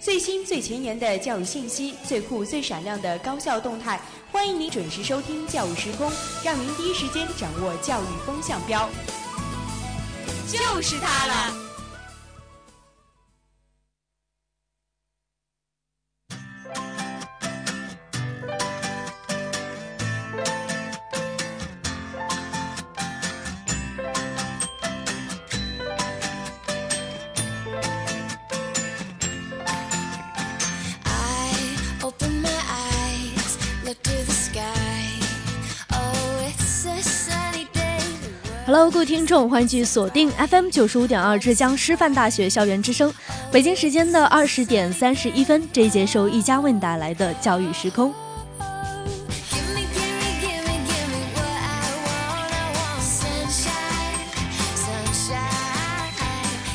最新最前沿的教育信息，最酷最闪亮的高校动态，欢迎您准时收听《教育时空》，让您第一时间掌握教育风向标。就是它了。听众，欢迎继续锁定 FM 九十五点二浙江师范大学校园之声。北京时间的二十点三十一分，这一节是由一家为你带来的教育时空。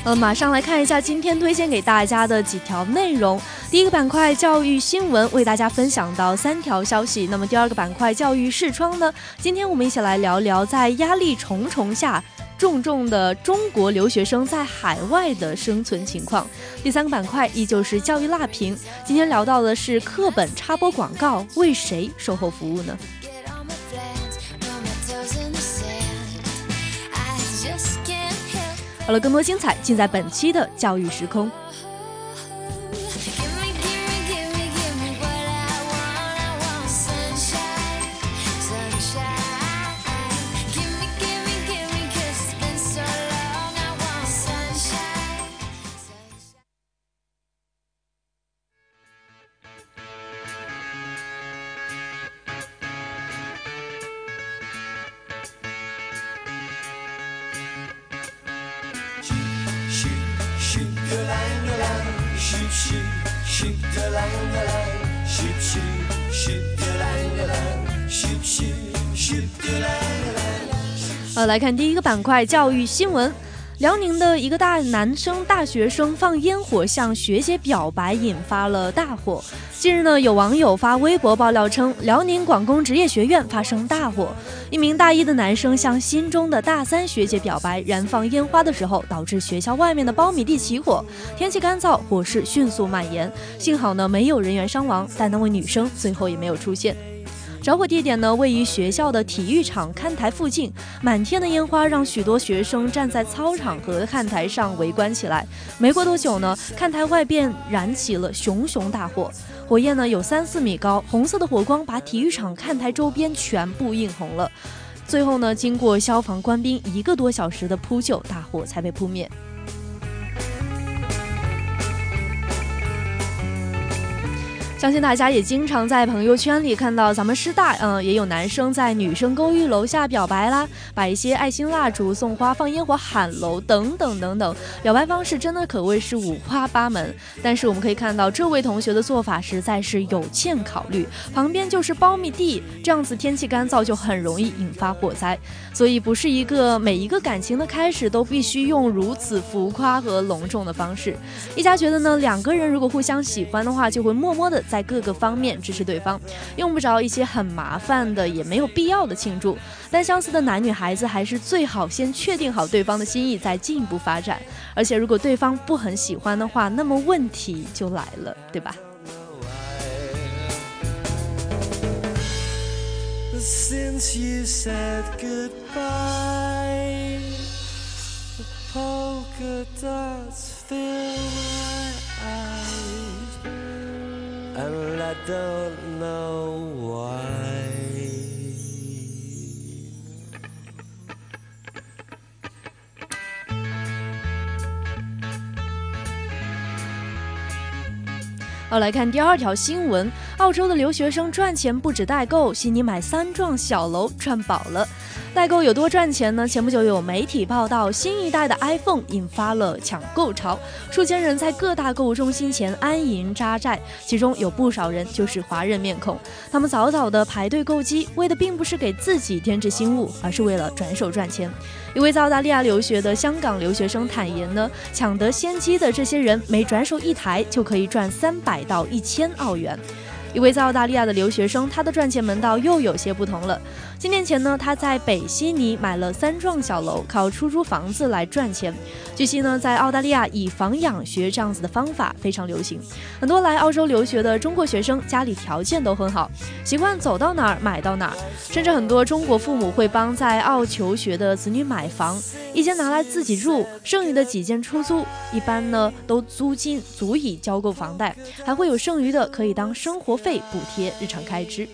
呃，马上来看一下今天推荐给大家的几条内容。第一个板块教育新闻，为大家分享到三条消息。那么第二个板块教育视窗呢？今天我们一起来聊聊在压力重重下，重重的中国留学生在海外的生存情况。第三个板块依旧是教育辣评，今天聊到的是课本插播广告为谁售后服务呢？好了，更多精彩尽在本期的教育时空。来看第一个板块教育新闻。辽宁的一个大男生大学生放烟火向学姐表白，引发了大火。近日呢，有网友发微博爆料称，辽宁广工职业学院发生大火，一名大一的男生向心中的大三学姐表白，燃放烟花的时候，导致学校外面的苞米地起火。天气干燥，火势迅速蔓延，幸好呢没有人员伤亡，但那位女生最后也没有出现。着火地点呢，位于学校的体育场看台附近。满天的烟花让许多学生站在操场和看台上围观起来。没过多久呢，看台外便燃起了熊熊大火，火焰呢有三四米高，红色的火光把体育场看台周边全部映红了。最后呢，经过消防官兵一个多小时的扑救，大火才被扑灭。相信大家也经常在朋友圈里看到咱们师大，嗯，也有男生在女生公寓楼下表白啦，摆一些爱心蜡烛、送花、放烟火、喊楼等等等等，表白方式真的可谓是五花八门。但是我们可以看到，这位同学的做法实在是有欠考虑，旁边就是苞米地，这样子天气干燥就很容易引发火灾，所以不是一个每一个感情的开始都必须用如此浮夸和隆重的方式。一家觉得呢，两个人如果互相喜欢的话，就会默默的在。在各个方面支持对方，用不着一些很麻烦的，也没有必要的庆祝。但相似的男女孩子还是最好先确定好对方的心意，再进一步发展。而且如果对方不很喜欢的话，那么问题就来了，对吧 I don't know why. 好，来看第二条新闻：澳洲的留学生赚钱不止代购，悉尼买三幢小楼赚饱了。代购有多赚钱呢？前不久有媒体报道，新一代的 iPhone 引发了抢购潮，数千人在各大购物中心前安营扎寨，其中有不少人就是华人面孔。他们早早的排队购机，为的并不是给自己添置新物，而是为了转手赚钱。一位在澳大利亚留学的香港留学生坦言呢，抢得先机的这些人，每转手一台就可以赚三百到一千澳元。一位在澳大利亚的留学生，他的赚钱门道又有些不同了。几年前呢，他在北悉尼买了三幢小楼，靠出租房子来赚钱。据悉呢，在澳大利亚以房养学这样子的方法非常流行，很多来澳洲留学的中国学生家里条件都很好，习惯走到哪儿买到哪儿，甚至很多中国父母会帮在澳求学的子女买房，一间拿来自己住，剩余的几间出租，一般呢都租金足以交够房贷，还会有剩余的可以当生活费补贴日常开支。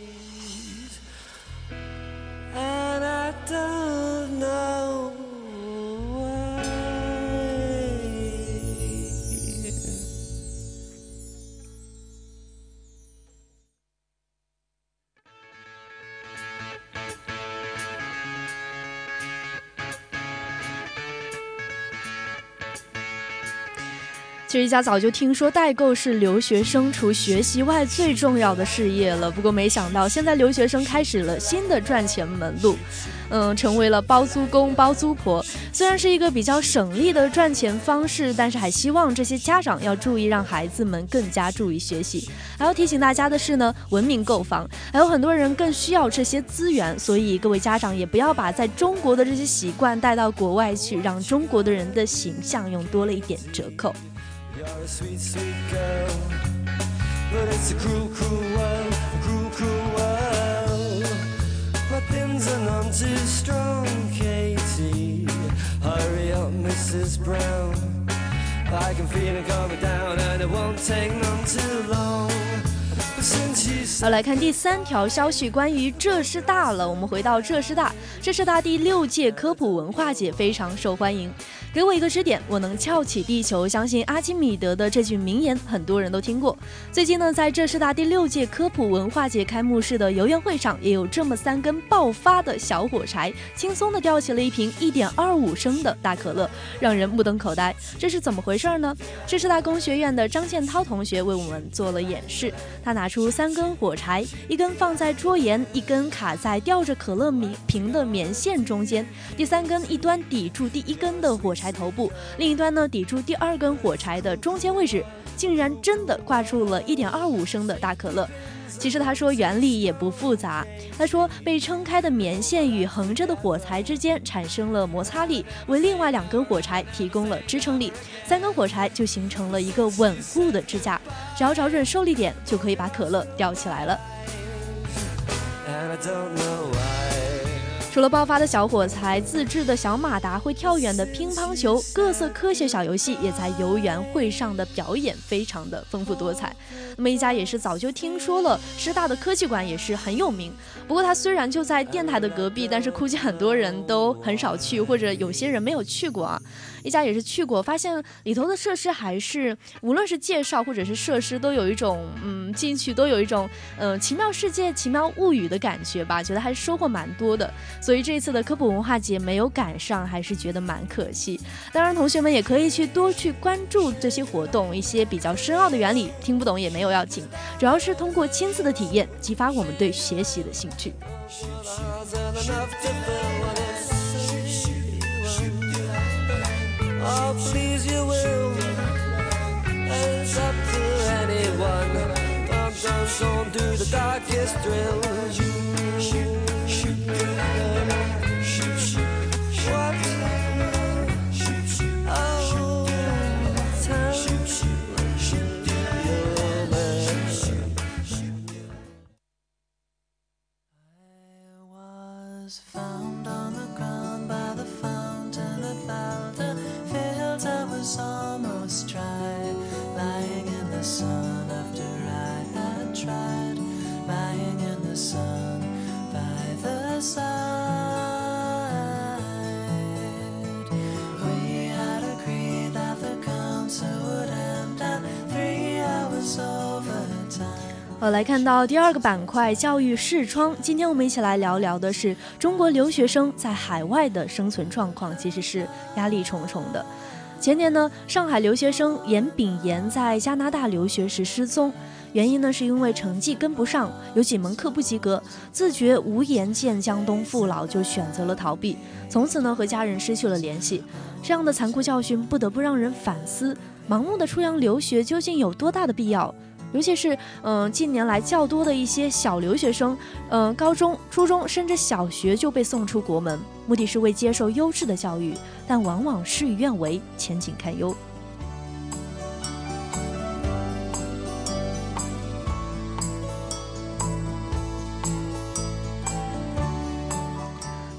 其实一家早就听说代购是留学生除学习外最重要的事业了，不过没想到现在留学生开始了新的赚钱门路，嗯，成为了包租公包租婆。虽然是一个比较省力的赚钱方式，但是还希望这些家长要注意，让孩子们更加注意学习。还要提醒大家的是呢，文明购房，还有很多人更需要这些资源，所以各位家长也不要把在中国的这些习惯带到国外去，让中国的人的形象用多了一点折扣。You're a sweet, sweet girl. But it's a cruel, cruel world, Pins are none too strong, Katie. Hurry up, Mrs. Brown. I can feel it coming down, and it won't take none too long. 好，来看第三条消息，关于浙师大了。我们回到浙师大，浙师大第六届科普文化节非常受欢迎。给我一个支点，我能翘起地球。相信阿基米德的这句名言，很多人都听过。最近呢，在浙师大第六届科普文化节开幕式的游园会上，也有这么三根爆发的小火柴，轻松地吊起了一瓶一点二五升的大可乐，让人目瞪口呆。这是怎么回事呢？浙师大工学院的张建涛同学为我们做了演示。他拿出三根火柴，一根放在桌沿，一根卡在吊着可乐瓶的棉线中间，第三根一端抵住第一根的火柴。柴头部另一端呢，抵住第二根火柴的中间位置，竟然真的挂住了一点二五升的大可乐。其实他说原理也不复杂，他说被撑开的棉线与横着的火柴之间产生了摩擦力，为另外两根火柴提供了支撑力，三根火柴就形成了一个稳固的支架，只要找准受力点，就可以把可乐吊起来了。除了爆发的小火柴、自制的小马达、会跳远的乒乓球，各色科学小游戏也在游园会上的表演非常的丰富多彩。那么一家也是早就听说了，师大的科技馆也是很有名。不过它虽然就在电台的隔壁，但是估计很多人都很少去，或者有些人没有去过啊。一家也是去过，发现里头的设施还是无论是介绍或者是设施，都有一种嗯进去都有一种嗯奇妙世界、奇妙物语的感觉吧，觉得还是收获蛮多的。所以这一次的科普文化节没有赶上，还是觉得蛮可惜。当然，同学们也可以去多去关注这些活动，一些比较深奥的原理听不懂也没有要紧，主要是通过亲自的体验，激发我们对学习的兴趣。Oh, please you will. It's up to anyone. Don't, don't the darkest almost 好来看到第二个板块教育视窗今天我们一起来聊聊的是中国留学生在海外的生存状况其实是压力重重的。前年呢上海留学生严炳炎在加拿大留学时失踪。原因呢是因为成绩跟不上，有几门课不及格，自觉无颜见江东父老，就选择了逃避，从此呢和家人失去了联系。这样的残酷教训不得不让人反思：盲目的出洋留学究竟有多大的必要？尤其是嗯近年来较多的一些小留学生，嗯高中、初中甚至小学就被送出国门，目的是为接受优质的教育，但往往事与愿违，前景堪忧。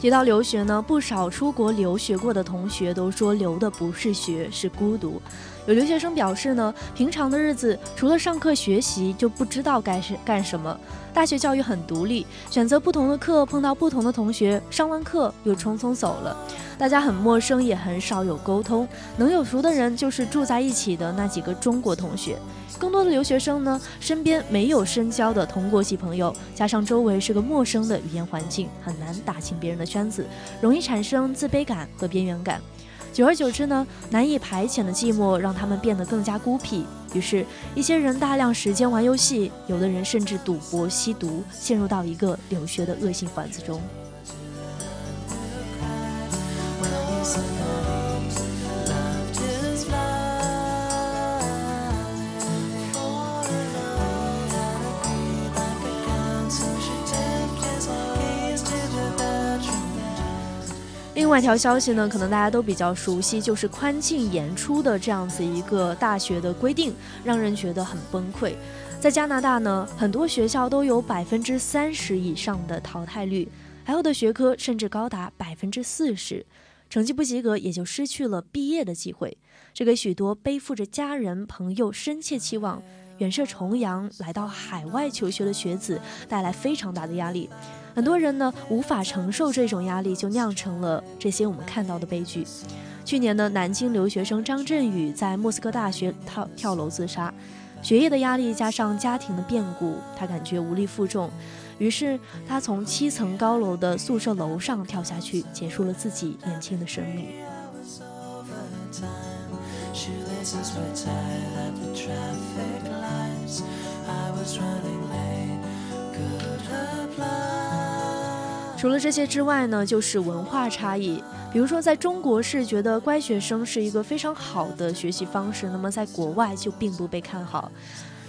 提到留学呢，不少出国留学过的同学都说，留的不是学，是孤独。有留学生表示呢，平常的日子除了上课学习，就不知道该是干什么。大学教育很独立，选择不同的课，碰到不同的同学，上完课又匆匆走了，大家很陌生，也很少有沟通。能有熟的人，就是住在一起的那几个中国同学。更多的留学生呢，身边没有深交的同国籍朋友，加上周围是个陌生的语言环境，很难打进别人的圈子，容易产生自卑感和边缘感。久而久之呢，难以排遣的寂寞让他们变得更加孤僻。于是，一些人大量时间玩游戏，有的人甚至赌博、吸毒，陷入到一个留学的恶性环子中。另外一条消息呢，可能大家都比较熟悉，就是宽进严出的这样子一个大学的规定，让人觉得很崩溃。在加拿大呢，很多学校都有百分之三十以上的淘汰率，还有的学科甚至高达百分之四十，成绩不及格也就失去了毕业的机会，这给许多背负着家人朋友深切期望远涉重洋来到海外求学的学子带来非常大的压力。很多人呢无法承受这种压力，就酿成了这些我们看到的悲剧。去年呢，南京留学生张振宇在莫斯科大学跳跳楼自杀，学业的压力加上家庭的变故，他感觉无力负重，于是他从七层高楼的宿舍楼上跳下去，结束了自己年轻的生命。除了这些之外呢，就是文化差异。比如说，在中国是觉得乖学生是一个非常好的学习方式，那么在国外就并不被看好。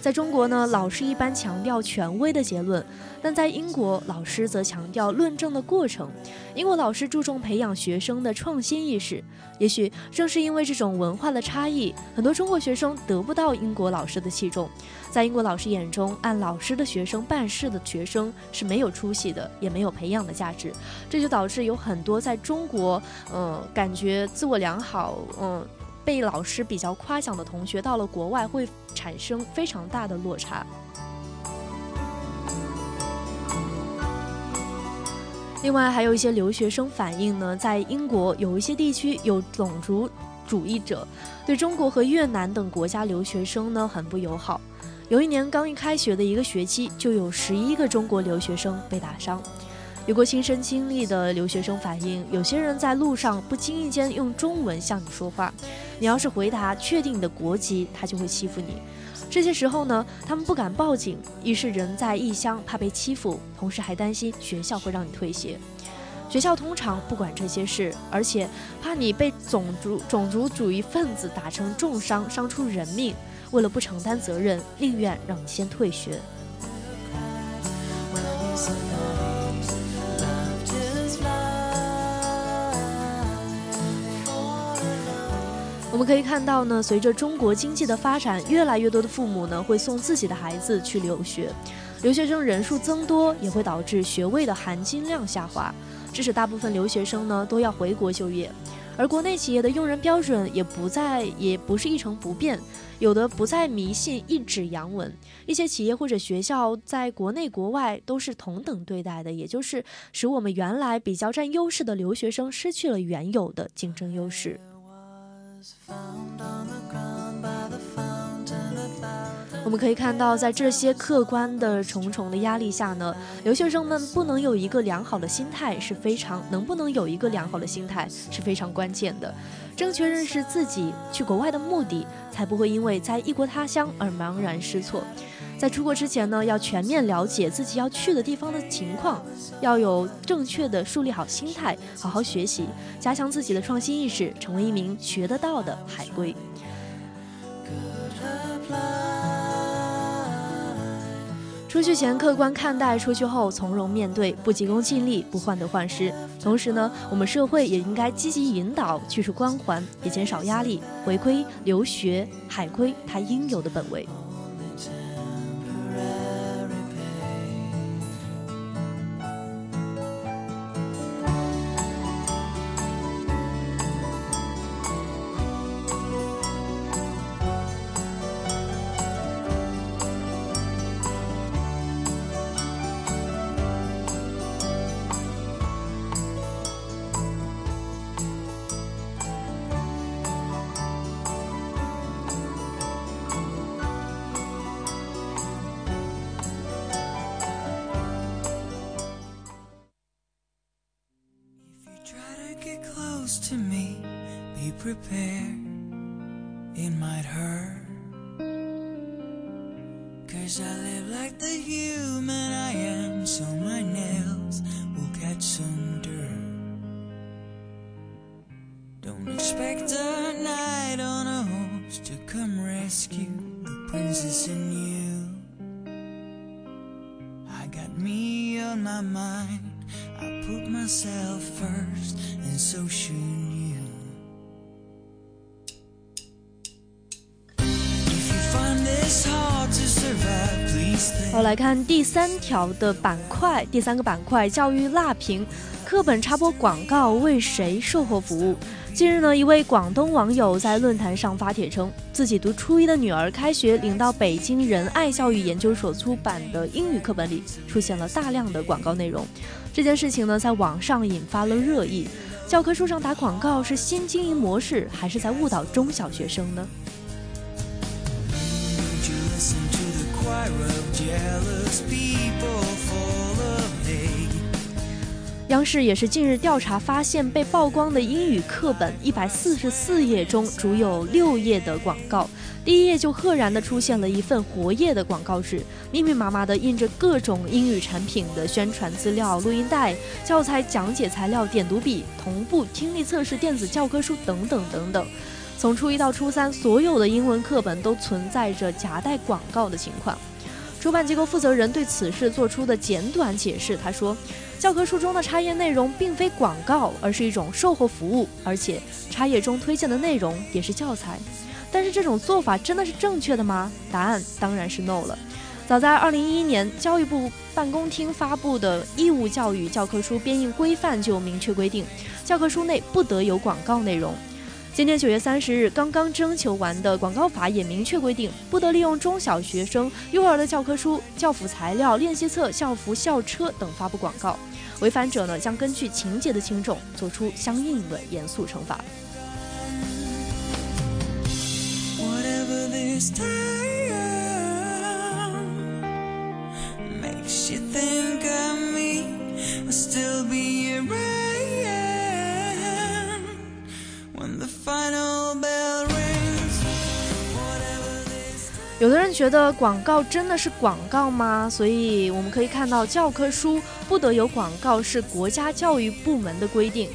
在中国呢，老师一般强调权威的结论，但在英国，老师则强调论证的过程。英国老师注重培养学生的创新意识。也许正是因为这种文化的差异，很多中国学生得不到英国老师的器重。在英国老师眼中，按老师的学生办事的学生是没有出息的，也没有培养的价值。这就导致有很多在中国，嗯，感觉自我良好，嗯。被老师比较夸奖的同学，到了国外会产生非常大的落差。另外，还有一些留学生反映呢，在英国有一些地区有种族主义者，对中国和越南等国家留学生呢很不友好。有一年刚一开学的一个学期，就有十一个中国留学生被打伤。有过亲身经历的留学生反映，有些人在路上不经意间用中文向你说话，你要是回答确定你的国籍，他就会欺负你。这些时候呢，他们不敢报警，一是人在异乡怕被欺负，同时还担心学校会让你退学。学校通常不管这些事，而且怕你被种族种族主义分子打成重伤，伤出人命。为了不承担责任，宁愿让你先退学。我们可以看到呢，随着中国经济的发展，越来越多的父母呢会送自己的孩子去留学，留学生人数增多也会导致学位的含金量下滑，致使大部分留学生呢都要回国就业，而国内企业的用人标准也不再也不是一成不变，有的不再迷信一纸洋文，一些企业或者学校在国内国外都是同等对待的，也就是使我们原来比较占优势的留学生失去了原有的竞争优势。我们可以看到，在这些客观的重重的压力下呢，留学生们不能有一个良好的心态是非常能不能有一个良好的心态是非常关键的。正确认识自己去国外的目的，才不会因为在异国他乡而茫然失措。在出国之前呢，要全面了解自己要去的地方的情况，要有正确的树立好心态，好好学习，加强自己的创新意识，成为一名学得到的海归。出去前客观看待，出去后从容面对，不急功近利，不患得患失。同时呢，我们社会也应该积极引导，去除光环，也减少压力，回归留学海归他应有的本位。Prepared, it might hurt. Cause I live like the human I am, so my nails will catch some dirt. Don't expect a knight on a horse to come rescue the princess in you. I got me on my mind, I put myself first, and so should 好，来看第三条的板块，第三个板块教育辣评，课本插播广告为谁售后服务？近日呢，一位广东网友在论坛上发帖称，自己读初一的女儿开学领到北京仁爱教育研究所出版的英语课本里出现了大量的广告内容。这件事情呢，在网上引发了热议。教科书上打广告是新经营模式，还是在误导中小学生呢？央视也是近日调查发现，被曝光的英语课本一百四十四页中，只有六页的广告。第一页就赫然的出现了一份活页的广告纸，密密麻麻的印着各种英语产品的宣传资料、录音带、教材讲解材料、点读笔、同步听力测试、电子教科书等等等等。从初一到初三，所有的英文课本都存在着夹带广告的情况。出版机构负责人对此事做出的简短解释，他说：“教科书中的插页内容并非广告，而是一种售后服务，而且插页中推荐的内容也是教材。但是这种做法真的是正确的吗？答案当然是 no 了。早在2011年，教育部办公厅发布的义务教育教科书编印规范就明确规定，教科书内不得有广告内容。”今年九月三十日刚刚征求完的广告法也明确规定，不得利用中小学生、幼儿的教科书、教辅材料、练习册、校服、校车等发布广告，违反者呢将根据情节的轻重作出相应的严肃惩罚。有的人觉得广告真的是广告吗？所以我们可以看到，教科书不得有广告是国家教育部门的规定。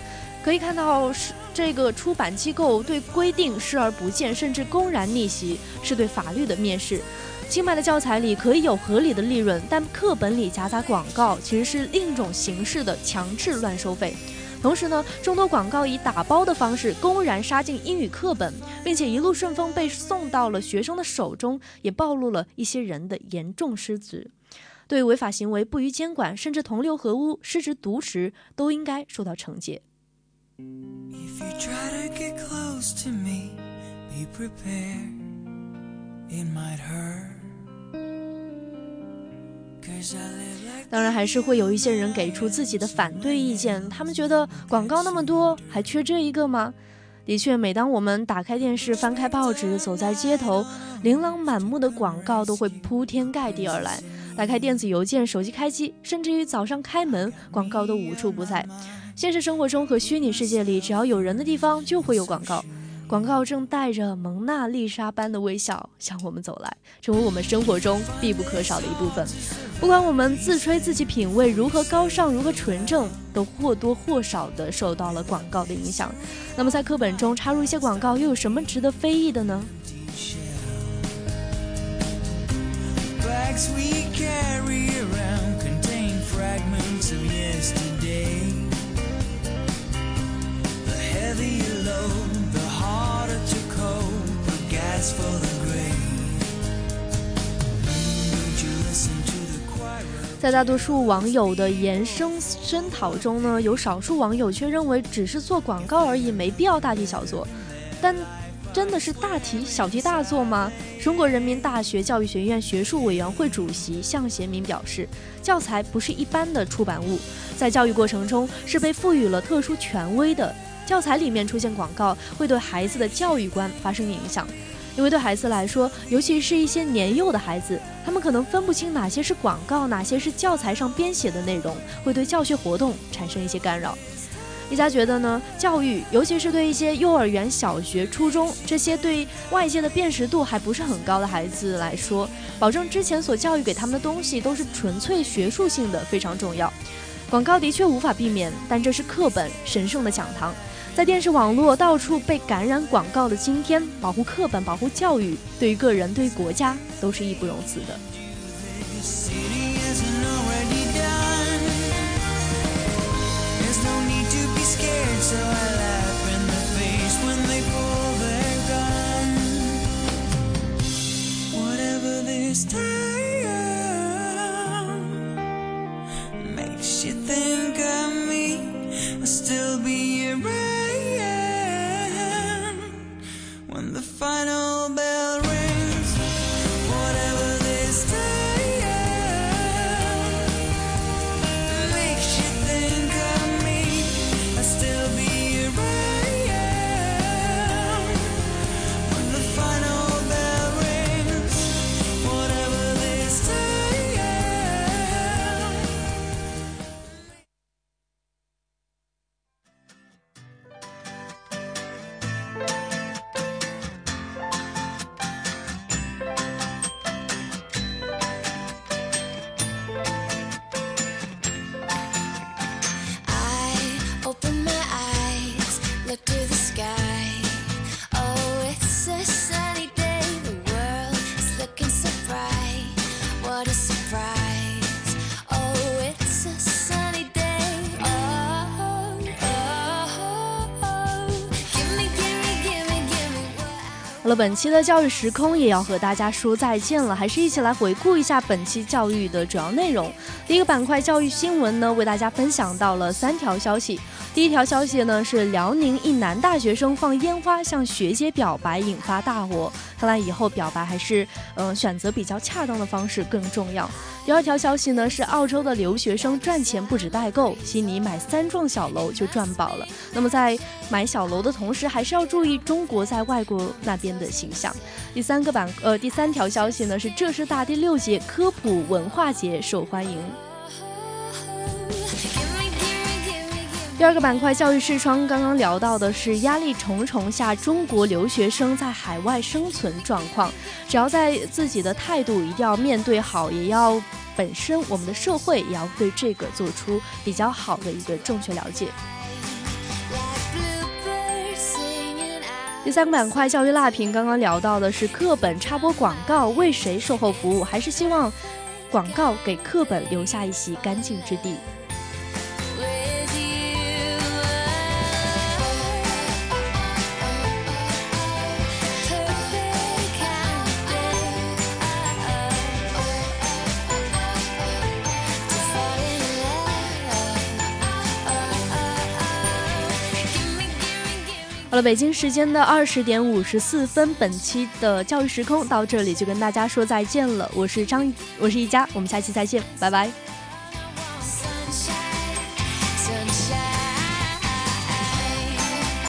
可以看到，是这个出版机构对规定视而不见，甚至公然逆袭，是对法律的蔑视。新买的教材里可以有合理的利润，但课本里夹杂广告，其实是另一种形式的强制乱收费。同时呢，众多广告以打包的方式公然杀进英语课本，并且一路顺风被送到了学生的手中，也暴露了一些人的严重失职。对违法行为不予监管，甚至同流合污、失职渎职，都应该受到惩戒。If you try to get close to me, be prepared, it might hurt. 当然，还是会有一些人给出自己的反对意见。他们觉得广告那么多，还缺这一个吗？的确，每当我们打开电视、翻开报纸、走在街头，琳琅满目的广告都会铺天盖地而来。打开电子邮件、手机开机，甚至于早上开门，广告都无处不在。现实生活中和虚拟世界里，只要有人的地方，就会有广告。广告正带着蒙娜丽莎般的微笑向我们走来，成为我们生活中必不可少的一部分。不管我们自吹自己品味如何高尚、如何纯正，都或多或少的受到了广告的影响。那么，在课本中插入一些广告，又有什么值得非议的呢？在大多数网友的延伸声讨中呢，有少数网友却认为只是做广告而已，没必要大题小做。但真的是大题小题大做吗？中国人民大学教育学院学术委员会主席向贤明表示，教材不是一般的出版物，在教育过程中是被赋予了特殊权威的。教材里面出现广告，会对孩子的教育观发生影响。因为对孩子来说，尤其是一些年幼的孩子，他们可能分不清哪些是广告，哪些是教材上编写的内容，会对教学活动产生一些干扰。一家觉得呢，教育，尤其是对一些幼儿园、小学、初中这些对外界的辨识度还不是很高的孩子来说，保证之前所教育给他们的东西都是纯粹学术性的非常重要。广告的确无法避免，但这是课本神圣的讲堂。在电视、网络到处被感染广告的今天，保护课本、保护教育，对于个人、对于国家都是义不容辞的。好了，本期的教育时空也要和大家说再见了，还是一起来回顾一下本期教育的主要内容。第一个板块教育新闻呢，为大家分享到了三条消息。第一条消息呢是辽宁一男大学生放烟花向学姐表白，引发大火。看来以后表白还是嗯、选择比较恰当的方式更重要。第二条消息呢是澳洲的留学生赚钱不止代购，悉尼买三幢小楼就赚饱了。那么在买小楼的同时，还是要注意中国在外国那边的形象。第三个板呃第三条消息呢是浙师大第六届科普文化节受欢迎。第二个板块教育视窗，刚刚聊到的是压力重重下中国留学生在海外生存状况。只要在自己的态度一定要面对好，也要本身我们的社会也要对这个做出比较好的一个正确了解。第三个板块教育辣评，刚刚聊到的是课本插播广告为谁售后服务，还是希望广告给课本留下一席干净之地。北京时间的二十点五十四分，本期的教育时空到这里就跟大家说再见了。我是张，我是一佳，我们下期再见，拜拜。